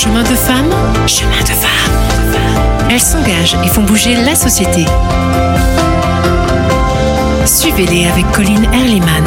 Chemin de femmes, chemin de femmes. Elles s'engagent et font bouger la société. Suivez-les avec Colline Erliman.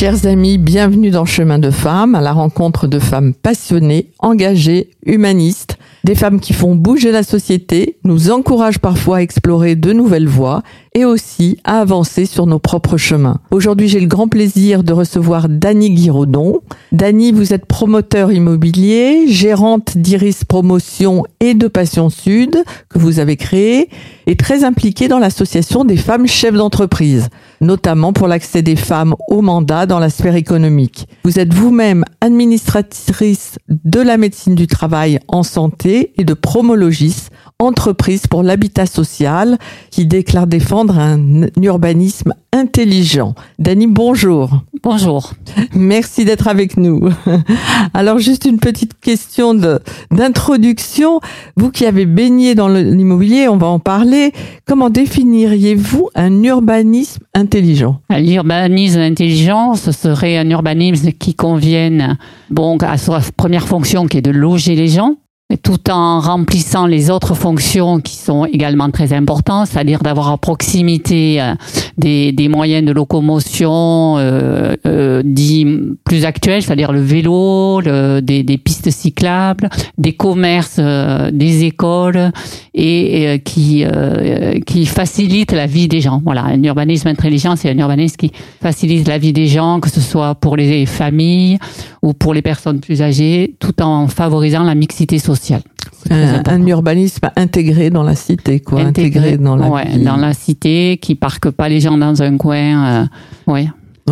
Chers amis, bienvenue dans Chemin de femmes, à la rencontre de femmes passionnées, engagées, humanistes, des femmes qui font bouger la société, nous encouragent parfois à explorer de nouvelles voies et aussi à avancer sur nos propres chemins. Aujourd'hui, j'ai le grand plaisir de recevoir Dany Guiraudon. Dany, vous êtes promoteur immobilier, gérante d'Iris Promotion et de Passion Sud que vous avez créé et très impliquée dans l'association des femmes chefs d'entreprise, notamment pour l'accès des femmes au mandat dans la sphère économique. Vous êtes vous-même administratrice de la médecine du travail en santé et de Promologis, entreprise pour l'habitat social qui déclare défendre un urbanisme intelligent. Dany, bonjour. Bonjour. Merci d'être avec nous. Alors juste une petite question d'introduction. Vous qui avez baigné dans l'immobilier, on va en parler. Comment définiriez-vous un urbanisme intelligent? L'urbanisme intelligent, ce serait un urbanisme qui convienne bon à sa première fonction qui est de loger les gens tout en remplissant les autres fonctions qui sont également très importantes, c'est-à-dire d'avoir à proximité euh, des, des, moyens de locomotion euh, euh, dits plus actuels, c'est-à-dire le vélo, le, des, des, pistes cyclables, des commerces, euh, des écoles, et, et qui, qui facilite la vie des gens. Voilà, un urbanisme intelligent, c'est un urbanisme qui facilite la vie des gens, que ce soit pour les familles ou pour les personnes plus âgées, tout en favorisant la mixité sociale. Un, un, urbanisme intégré dans la cité, quoi. Intégré, dans la ouais, dans la cité, qui parque pas les gens dans un coin. Euh, ouais.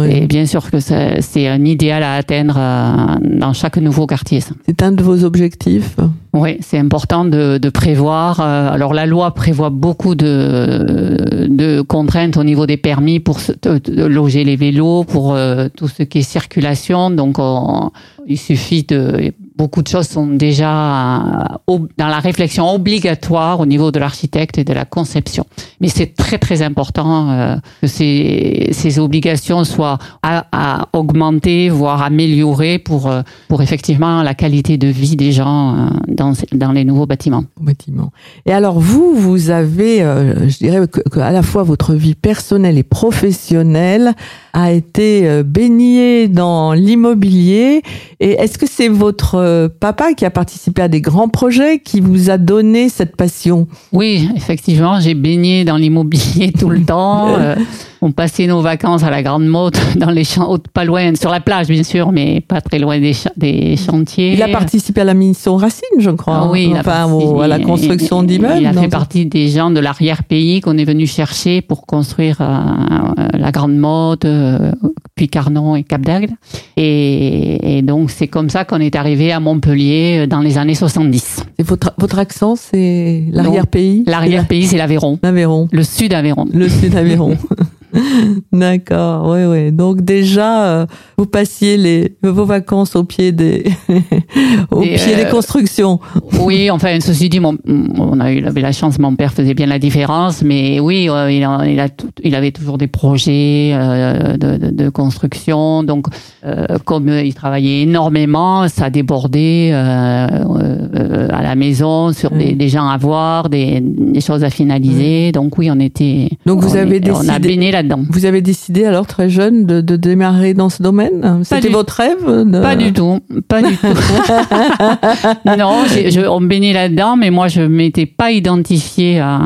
Et bien sûr que c'est un idéal à atteindre euh, dans chaque nouveau quartier. C'est un de vos objectifs? Oui, c'est important de, de, prévoir. Euh, alors la loi prévoit beaucoup de, de contraintes au niveau des permis pour de loger les vélos, pour euh, tout ce qui est circulation. Donc on, il suffit de beaucoup de choses sont déjà dans la réflexion obligatoire au niveau de l'architecte et de la conception. Mais c'est très très important euh, que ces, ces obligations soient à, à, augmenter, voire améliorer pour euh, pour effectivement la qualité de vie des gens euh, dans dans les nouveaux bâtiments. Bâtiments. Et alors vous, vous avez, euh, je dirais que, que, à la fois votre vie personnelle et professionnelle a été baignée dans l'immobilier. Et est-ce que c'est votre papa qui a participé à des grands projets qui vous a donné cette passion? Oui, effectivement, j'ai baigné dans l'immobilier tout le temps. Euh, on passait nos vacances à la Grande Motte, dans les champs, pas loin, sur la plage bien sûr, mais pas très loin des, ch des chantiers. Il a participé à la mission Racine, je crois. Ah oui, enfin, au, à la construction d'immeubles. Il a fait partie des gens de l'arrière-pays qu'on est venu chercher pour construire euh, la Grande Motte, euh, puis Carnon et Cap d'Agde. Et, et, donc c'est comme ça qu'on est arrivé à Montpellier dans les années 70. Et votre, votre accent, c'est l'arrière-pays? L'arrière-pays, c'est l'Aveyron. L'Aveyron. Le sud Aveyron. Le sud Aveyron. D'accord, oui, oui. Donc déjà, euh, vous passiez les, vos vacances au pied des, au Et pied euh, des constructions. Oui, enfin, ceci dit, mon, on a eu avait la chance, mon père faisait bien la différence, mais oui, euh, il, a, il, a tout, il, avait toujours des projets euh, de, de, de, construction. Donc, euh, comme il travaillait énormément, ça débordait à la maison sur des, des, gens à voir, des, des choses à finaliser. Donc oui, on était. Donc vous avez décidé. On a baigné là-dedans. Vous avez décidé alors très jeune de, de démarrer dans ce domaine? C'était votre rêve? de... Pas du tout, pas du tout. non, je, on baignait là-dedans, mais moi je m'étais pas identifiée à,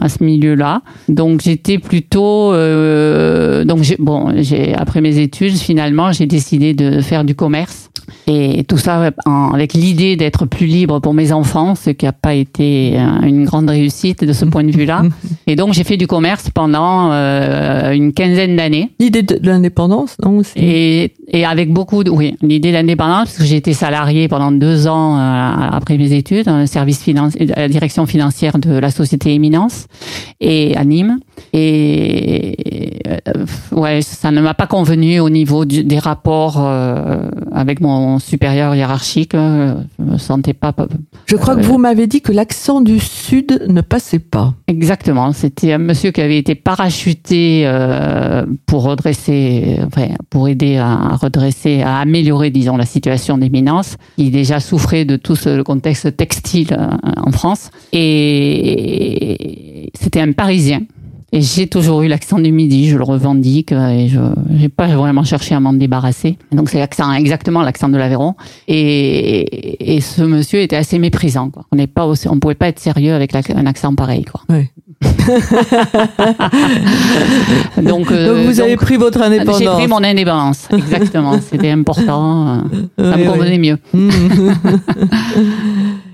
à ce milieu-là. Donc j'étais plutôt, euh, donc bon, j'ai après mes études finalement j'ai décidé de faire du commerce et tout ça en, avec l'idée d'être plus libre pour mes enfants, ce qui n'a pas été une grande réussite de ce point de vue-là. Et donc j'ai fait du commerce pendant euh, une quinzaine d'années. L'idée de l'indépendance, non aussi. Et, et avec beaucoup de, oui, l'idée de l'indépendance, parce que j'ai été salarié pendant deux ans euh, après mes études, dans le service financier, à la direction financière de la société Éminence et à Nîmes. Et euh, ouais, ça ne m'a pas convenu au niveau du, des rapports euh, avec mon supérieur hiérarchique. Euh, je me sentais pas. Je crois que vous m'avez dit que l'accent du Sud ne passait pas. Exactement. C'était un monsieur qui avait été parachuté euh, pour redresser, pour aider à redresser, à améliorer, disons, la situation des Minences, qui déjà souffrait de tout ce, contexte textile euh, en France. Et c'était un Parisien. Et j'ai toujours eu l'accent du midi, je le revendique et je n'ai pas vraiment cherché à m'en débarrasser. Donc c'est l'accent, exactement l'accent de l'Aveyron. Et, et ce monsieur était assez méprisant. On n'est pouvait pas être sérieux avec un accent pareil. Quoi. Donc, euh, donc vous avez donc, pris votre indépendance. J'ai pris mon indépendance, exactement. C'était important. euh, Ça Oui, me oui. convenait mieux.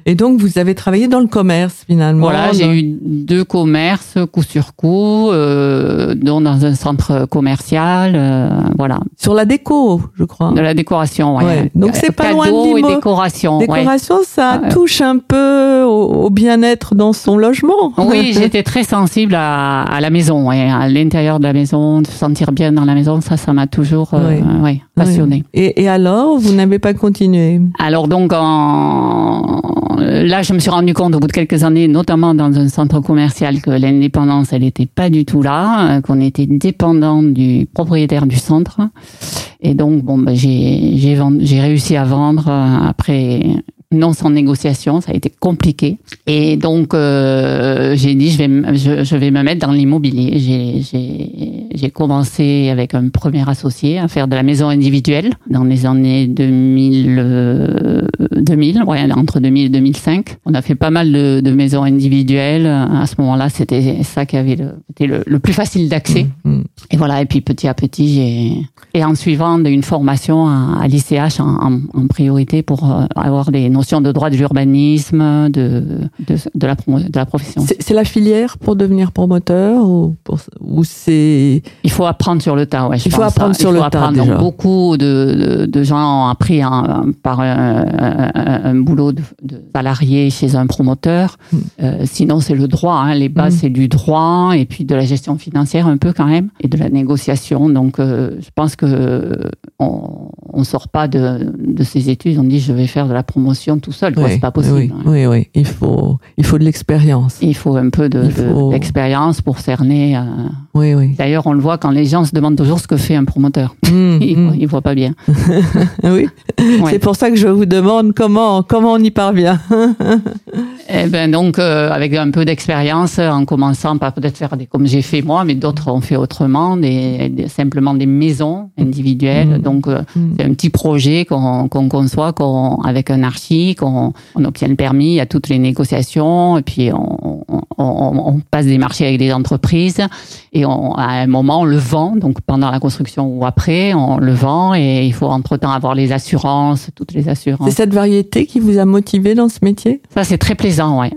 Et donc vous avez travaillé dans le commerce finalement. Voilà, j'ai eu deux commerces coup sur coup, euh, dont dans un centre commercial, euh, voilà, sur la déco, je crois. de la décoration. Ouais. Ouais. Donc, c'est pas loin de et décoration. ouais. Décoration, ça Ouais. touche un peu au, au bien-être dans son logement. Oui, j'étais très sensible à, à la maison, ouais, à l'intérieur de la maison, de se sentir bien dans la maison. Ça, ça m'a toujours euh, Oui. ouais, passionné. Et, et alors, vous n'avez pas continué? Alors donc, en... là, je me suis rendu compte au bout de quelques années, notamment dans un centre commercial, que l'indépendance, elle n'était pas du tout là, euh, qu'on était dépendant du propriétaire du centre. Et donc, bon, j'ai vend- j'ai réussi à vendre euh, après non sans négociation, ça a été compliqué. Et donc, euh, j'ai dit, je vais, je, je vais me mettre dans l'immobilier. J'ai- commencé avec un premier associé à faire de la maison individuelle dans les années 2000, euh, 2000 ouais, entre 2000 et 2005. On a fait pas mal de, de maisons individuelles. À ce moment-là, c'était ça qui avait le, c'était le, le plus facile d'accès. Mm. Et voilà, et puis petit à petit, j'ai et en suivant une formation à, à l'ICH en, en, en priorité pour euh, avoir des notions de droit de l'urbanisme, de, de, de, la, promo- de la profession. C'est c'est la filière pour devenir promoteur ou, pour- ou c'est Il faut apprendre sur le tas, ouais. je Il faut apprendre ça. sur Il le tas, apprendre. déjà. Donc, beaucoup de, de, de gens ont appris un- par un, un- un boulot de, de salarié chez un promoteur. Mm. Euh, sinon, c'est le droit. Hein. Les bases, Mm. c'est du droit et puis de la gestion financière un peu quand même et de la négociation. Donc, euh, je pense que on, on sort pas de, de ces études. On dit je vais faire de la promotion tout seul. oui, C'est pas possible. oui, hein. oui, oui. Il faut, il faut de l'expérience. Il faut un peu de- faut- d'expérience pour cerner. euh. Oui, oui. D'ailleurs, on le voit quand les gens se demandent toujours ce que fait un promoteur. Mm, Ils, ils voient pas bien. Oui. Ouais. C'est pour ça que je vous demande comment, comment on y parvient. Eh ben donc euh, avec un peu d'expérience, en commençant par peut-être faire des comme j'ai fait moi, mais d'autres ont fait autrement, des, des- simplement des maisons individuelles. Mhm. Donc euh, Mm. c'est un petit projet qu'on qu'on conçoit, qu'on avec un archi, qu'on on obtient le permis, il y a toutes les négociations, et puis on, on, on- on passe des marchés avec des entreprises, et on, à un moment on le vend, donc pendant la construction ou après on le vend, et il faut entre temps avoir les assurances, toutes les assurances. C'est cette variété qui vous a motivé dans ce métier? Ça, c'est très plaisant, ouais.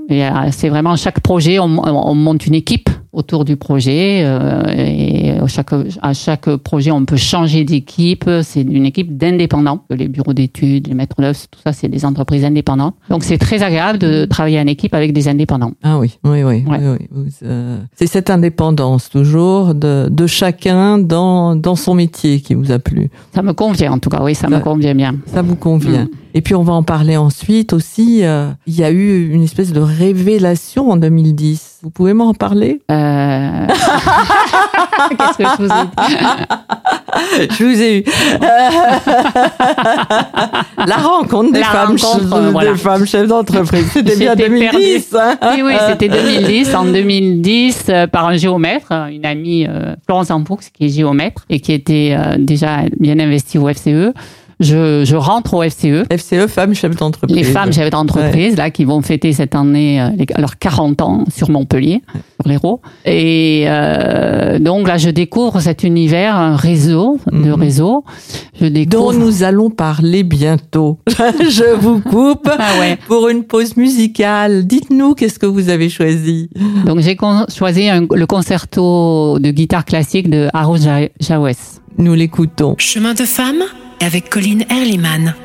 C'est vraiment chaque projet, on, on monte une équipe autour du projet euh, et à chaque, à chaque projet, on peut changer d'équipe. C'est une équipe d'indépendants. Les bureaux d'études, les maîtres d'œuvre, tout ça, c'est des entreprises indépendantes. Donc, c'est très agréable de travailler en équipe avec des indépendants. Ah oui, oui, oui. Ouais. oui, oui. Vous, euh, C'est cette indépendance toujours de, de chacun dans, dans son métier qui vous a plu. Ça me convient, en tout cas, oui, ça me convient bien. Ça vous convient. Mm. Et puis on va en parler ensuite aussi. euh, il y a eu une espèce de révélation en 2010. Vous pouvez m'en parler Euh... Qu'est-ce que je vous ai dit? Je vous ai eu. La rencontre des La femmes, rencontre, chefs- voilà. des femmes chefs d'entreprise. C'était bien J'étais 2010. hein Oui, oui, c'était 2010. En 2010, euh, par un géomètre, une amie, euh, Florence Ampoux, qui est géomètre et qui était déjà bien investie au FCE. Je, je rentre au FCE. FCE, femmes chefs d'entreprise. Les femmes chefs d'entreprise, là, qui vont fêter cette année euh, leurs 40 ans sur Montpellier, sur l'Hérault. Et euh, donc là, je découvre cet univers, un réseau de Mhm. réseaux. Je dont découvre... nous allons parler bientôt. Je vous coupe Ah ouais. pour une pause musicale. Dites-nous qu'est-ce que vous avez choisi? Donc j'ai con- choisi un- le concerto de guitare classique de Haro Ja- Jawes. Nous l'écoutons. Chemin de femme? Avec Colline Erliman.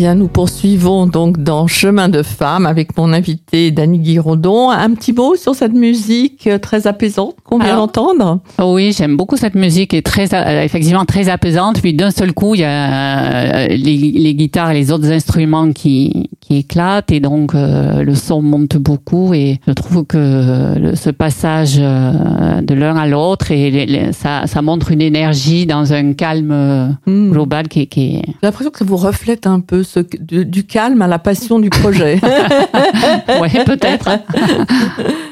Bien, nous poursuivons donc dans Chemin de femme avec mon invité Dany Guiraudon. Un petit mot sur cette musique très apaisante qu'on vient d'entendre? Oui, j'aime beaucoup cette musique, est très, euh, effectivement très apaisante. Puis d'un seul coup, il y a euh, les, guitares et les autres instruments qui, qui éclatent et donc euh, le son monte beaucoup. Et je trouve que ce passage de l'un à l'autre et ça, ça montre une énergie dans un calme hmm. global qui, qui est. J'ai l'impression que ça vous reflète un peu du calme à la passion du projet. oui, peut-être.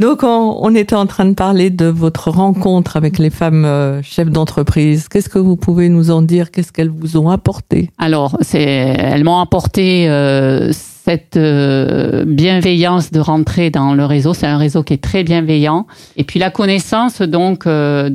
Donc, on, était en train de parler de votre rencontre avec les femmes euh, chefs d'entreprise. Qu'est-ce que vous pouvez nous en dire? Qu'est-ce qu'elles vous ont apporté? Alors, c'est, elles m'ont apporté euh, cette euh, bienveillance de rentrer dans le réseau. C'est un réseau qui est très bienveillant. Et puis la connaissance donc euh,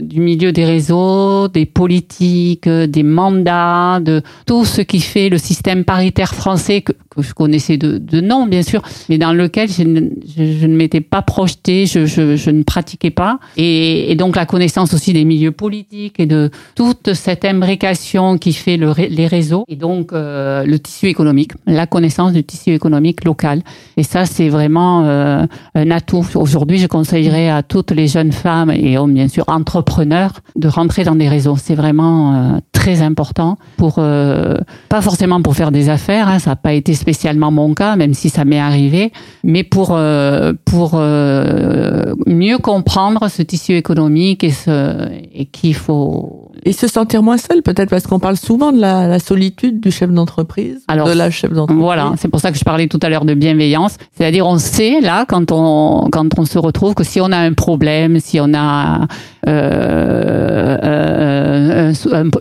du milieu des réseaux, des politiques, des mandats, de tout ce qui fait le système paritaire français que, je connaissais de, nom bien sûr, mais dans lequel je ne, m'étais pas projetée, je, ne pratiquais pas. Et, donc la connaissance aussi des milieux politiques et de toute cette imbrication qui fait le, les réseaux et donc euh, le tissu économique la connaissance du tissu économique local. Et ça, c'est vraiment euh, un atout. Aujourd'hui, je conseillerais à toutes les jeunes femmes et hommes, bien sûr, entrepreneurs, de rentrer dans des réseaux. C'est vraiment euh, très important pour, euh, pas forcément pour faire des affaires, hein, ça n'a pas été spécialement mon cas, même si ça m'est arrivé, mais pour, pour mieux comprendre ce tissu économique et, ce, et qu'il faut... Et se sentir moins seul, peut-être, parce qu'on parle souvent de la, la solitude du chef d'entreprise. Alors, chef d'entreprise. Voilà, c'est pour ça que je parlais tout à l'heure de bienveillance. C'est-à-dire, on sait là quand on quand on se retrouve que si on a un problème, si on a euh, euh,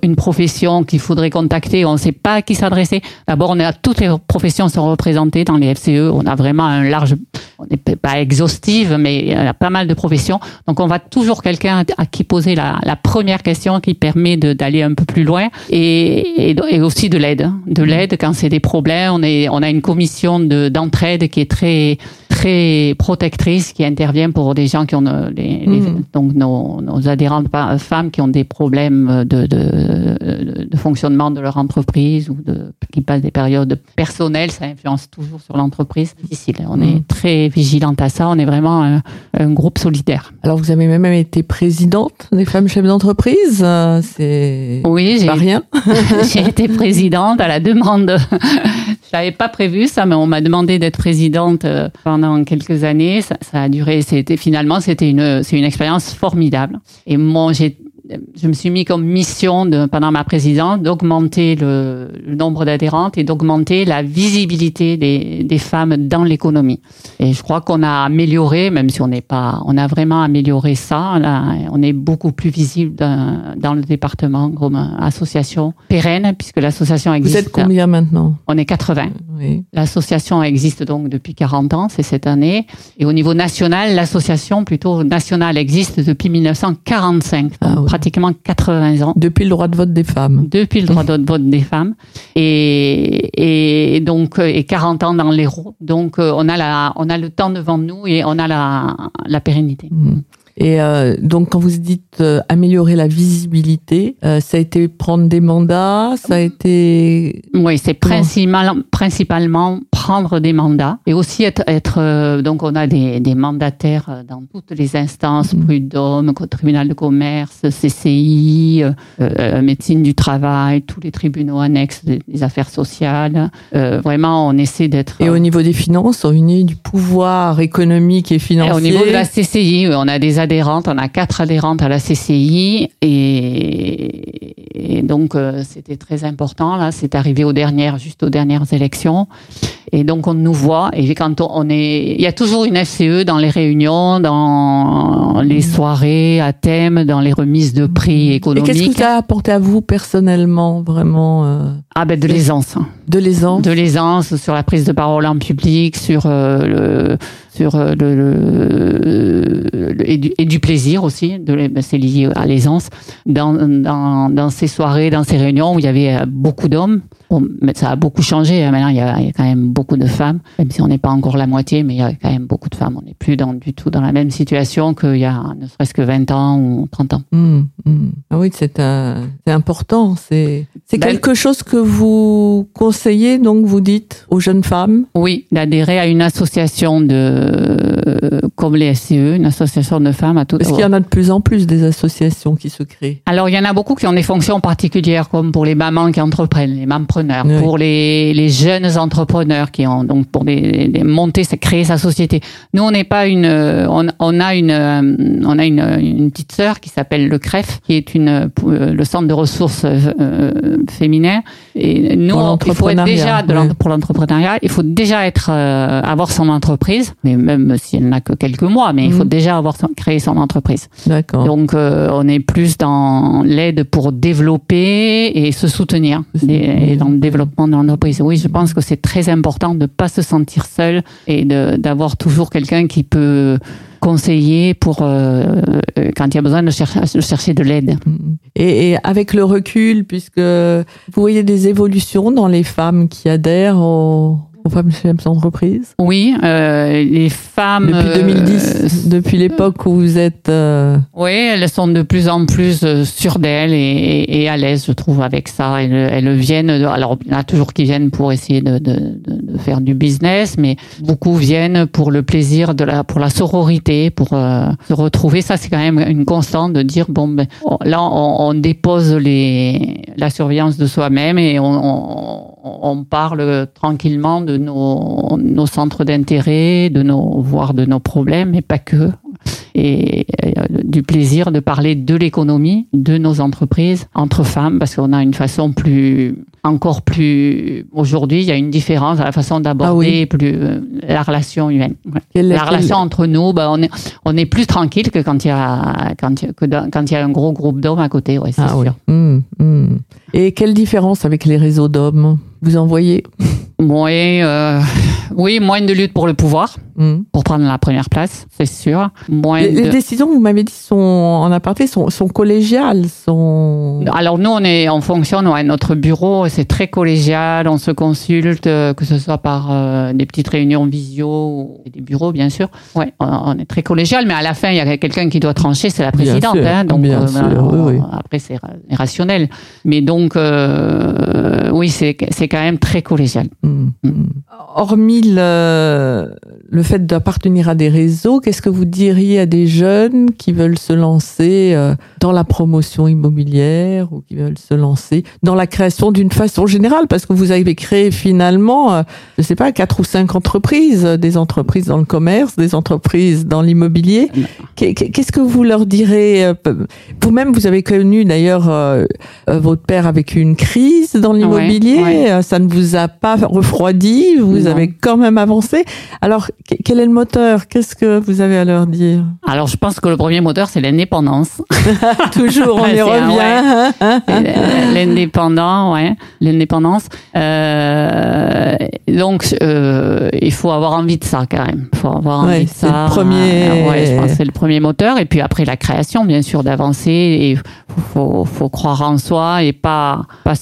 une profession qu'il faudrait contacter, on ne sait pas à qui s'adresser. D'abord, on a toutes les professions sont représentées dans les FCE. On a vraiment un large, on n'est pas exhaustive, mais il y a pas mal de professions. Donc, on va toujours quelqu'un à qui poser la, la première question qui permet d'aller un peu plus loin et, et, aussi de l'aide, de l'aide quand c'est des problèmes. On, est, on a une commission d'entraide qui est très très protectrice qui intervient pour des gens qui ont euh, les, hmm. donc nos, nos, adhérentes femmes qui ont des problèmes de, de, de, fonctionnement de leur entreprise ou de, qui passent des périodes personnelles, ça influence toujours sur l'entreprise. Difficile. On est hmm. très vigilante à ça. On est vraiment un, un, groupe solidaire. Alors vous avez même été présidente des femmes chefs d'entreprise. Euh, c'est oui, pas rien. j'ai été présidente à la demande je n'avais pas prévu ça, mais on m'a demandé d'être présidente euh, quelques années. Ça, ça a duré. C'était finalement, c'était une, c'est une expérience formidable. Et moi, j'ai je me suis mis comme mission de, pendant ma présidence d'augmenter le, nombre d'adhérentes et d'augmenter la visibilité des, des femmes dans l'économie. Et je crois qu'on a amélioré, même si on n'est pas, on a vraiment amélioré ça. on est beaucoup plus visible dans, dans, le département comme association pérenne puisque l'association existe. Vous êtes combien maintenant? On est 80. Oui. L'association existe donc depuis 40 ans, c'est cette année. Et au niveau national, l'association plutôt nationale existe depuis 1945. Ah, pratiquement 80 ans. Depuis le droit de vote des femmes. Depuis le droit de vote des femmes. Et, et donc, euh, et 40 ans dans l'Hérault. Donc, euh, on a la, on a le temps devant nous et on a la, la pérennité. Mmh. Et euh, donc, quand vous dites euh, améliorer la visibilité, euh, ça a été prendre des mandats, ça a été... Oui, c'est principalement, principalement prendre des mandats et aussi être... être donc, on a des, des, mandataires dans toutes les instances, mmh. prud'homme, tribunal de commerce, CCI, médecine du travail, tous les tribunaux annexes des, affaires sociales. vraiment, on essaie d'être... Et au niveau des finances, on unit du pouvoir économique et financier. Et au niveau de la CCI, on a des adhérentes, on a quatre adhérentes à la CCI et, donc euh, c'était très important là, c'est arrivé aux dernières, juste aux dernières élections et donc on nous voit et quand on, est, il y a toujours une FCE dans les réunions, dans les soirées à thème, dans les remises de prix économiques. Et qu'est-ce que ça a apporté à vous personnellement vraiment euh, Ah ben de l'aisance. De l'aisance. De l'aisance sur la prise de parole en public, sur euh, le sur euh, le, le- le- et, du, et du plaisir aussi. De, ben, c'est lié à l'aisance dans, dans, dans ces soirées, dans ces réunions où il y avait euh, beaucoup d'hommes. Bon, ça a beaucoup changé. hein. Maintenant, il y, a, il y a quand même beaucoup de femmes, même si on n'est pas encore la moitié, mais il y a quand même beaucoup de femmes. On n'est plus dans, du tout dans la même situation qu'il y a ne serait-ce que 20 ans ou 30 ans. Hmm, hmm. Ah oui, c'est important. C'est c'est Ben- quelque chose que vous conseillez, donc vous dites aux jeunes femmes? Oui, d'adhérer à une association de, comme les SCE, une association de femmes à tout. Parce qu'il y en a de plus en plus des associations qui se créent. Alors, il y en a beaucoup qui ont des fonctions particulières, comme pour les mamans qui entreprennent, les mampreneurs, Oui. pour les, les jeunes entrepreneurs qui ont donc pour les, les monter, c'est créer sa société. Nous, on n'est pas une, euh, on, on a une, euh, on a une, une petite sœur qui s'appelle le CREF, qui est une, euh, le centre de ressources euh, féminin. Et nous, il faut être déjà de l'en- oui. pour l'entrepreneuriat, il faut déjà être, euh, avoir son entreprise, mais même si elle n'a que quelques mois, mais il faut Mhm. déjà avoir créé son entreprise. D'accord. Donc, euh, on est plus dans l'aide pour développer et se soutenir et, et dans le développement de l'entreprise. Oui, je pense que c'est très important de pas se sentir seul et d'avoir toujours quelqu'un qui peut conseiller pour euh, euh, quand il y a besoin de chercher, de chercher de l'aide. Et, et avec le recul, puisque vous voyez des évolutions dans les femmes qui adhèrent aux, aux femmes chefs d'entreprise Oui, euh, les femmes depuis euh, 2010, depuis l'époque où vous êtes. euh, Oui, elles sont de plus en plus euh, sûres d'elles et, et, et à l'aise, je trouve, avec ça. Elles, elles viennent, alors il y en a toujours qui viennent pour essayer de, de, de, de faire du business, mais beaucoup viennent pour le plaisir de la, pour la sororité, pour euh, se retrouver. Ça, c'est quand même une constante de dire bon, ben, on- là, on, on dépose les, la surveillance de soi-même et on, on, on parle tranquillement de nos, nos centres d'intérêt, de nos, voire de nos problèmes, mais pas que et euh, du plaisir de parler de l'économie, de nos entreprises entre femmes, parce qu'on a une façon plus, encore plus, aujourd'hui, il y a une différence dans la façon d'aborder plus euh, la relation humaine. Ouais. quelle- La quelle- relation entre nous, ben, on est, on est plus tranquille que quand il y a, quand que dans- quand il y a un gros groupe d'hommes à côté, ouais, c'est Ah sûr. oui. Hum, hum. Et quelle différence avec les réseaux d'hommes Vous en voyez? Ouais, euh, oui, moins de lutte pour le pouvoir, Hum. pour prendre la première place, c'est sûr. Moins les, décisions, vous m'avez dit, sont en aparté, sont, sont collégiales, sont. Alors nous, on est, on fonctionne, ouais, notre bureau, c'est très collégial, on se consulte, euh, que ce soit par euh, des petites réunions visio ou des bureaux, bien sûr. Ouais, on, on est très collégial, mais à la fin, il y a quelqu'un qui doit trancher, c'est la Bien présidente. sûr, hein, donc bien euh, sûr, ben, oui, après, c'est ra- rationnel. Mais donc, euh, oui, c'est quand même très collégial. Hum, hum. Hormis le, le fait d'appartenir à des réseaux, qu'est-ce que vous diriez à des jeunes qui veulent se lancer euh, dans la promotion immobilière ou qui veulent se lancer dans la création d'une façon générale Parce que vous avez créé finalement, euh, je sais pas, quatre ou cinq entreprises, euh, des entreprises dans le commerce, des entreprises dans l'immobilier. Qu'est- qu'est- Qu'est-ce que vous leur direz Vous-même, vous avez connu d'ailleurs votre père avec une crise dans l'immobilier. ouais. Ça ne vous a pas refroidi. Vous Non. avez quand même avancé. Alors, que- quel est le moteur? Qu'est-ce que vous avez à leur dire? Alors, je pense que le premier moteur, c'est l'indépendance. Toujours, on y revient. ouais. hein. L'indépendant, ouais, l'indépendance. Euh, donc, euh, il faut avoir envie de ça quand même. Il faut avoir Ouais, envie de c'est ça. le premier- Euh, ouais, je pense c'est le premier moteur. Et puis après, la création, bien sûr, d'avancer. Et faut, faut, faut croire en soi et pas, pas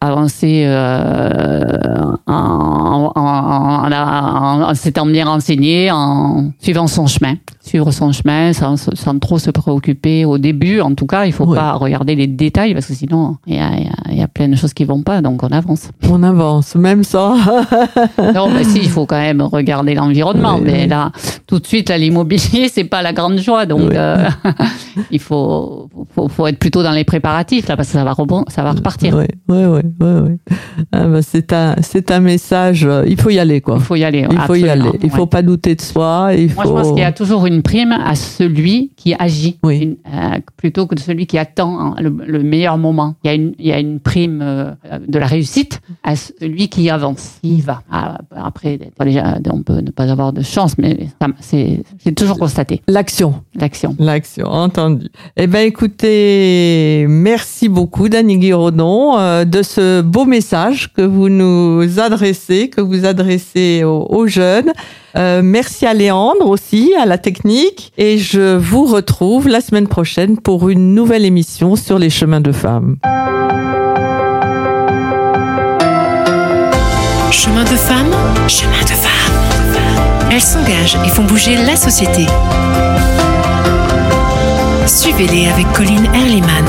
avancer euh, en, en- en- en s'étant bien renseigné, en suivant son chemin. Suivre son chemin sans, sans trop se préoccuper au début. En tout cas, il faut Ouais. pas regarder les détails parce que sinon, il y a, y, a, y a plein de choses qui vont pas. Donc, on avance. On avance, même ça. Non, mais si, il faut quand même regarder l'environnement. Mais là, tout de suite, là, l'immobilier, c'est pas la grande joie. Donc, euh, il faut, faut, faut être plutôt dans les préparatifs, là, parce que ça va, rebond, ça va repartir. Oui, oui, oui, oui. Ah bah, c'est un, c'est un message. euh, Il faut y aller, quoi. Il faut y aller. Il faut y absolument, aller. Il faut ouais. pas douter de soi. Il Moi, faut. je pense qu'il y a toujours une prime à celui qui agit, Oui. une- euh, plutôt que de celui qui attend hein, le, le meilleur moment. Il y a une, il y a une prime euh, de la réussite à celui qui avance, qui y va. Ah, Après, déjà, on peut ne pas avoir de chance, mais c'est toujours constaté, L'action. l'action. L'action, entendu. Eh ben, écoutez, merci beaucoup, Dany Guiraudon, euh, de ce beau message que vous nous adressez, que vous adressez aux, aux jeunes. Euh, merci à Léandre aussi, à la technique. Et je vous retrouve la semaine prochaine pour une nouvelle émission sur les chemins de femmes. Chemin de femmes, chemin de femmes. Elles s'engagent et font bouger la société. Suivez-les avec Colline Erliman.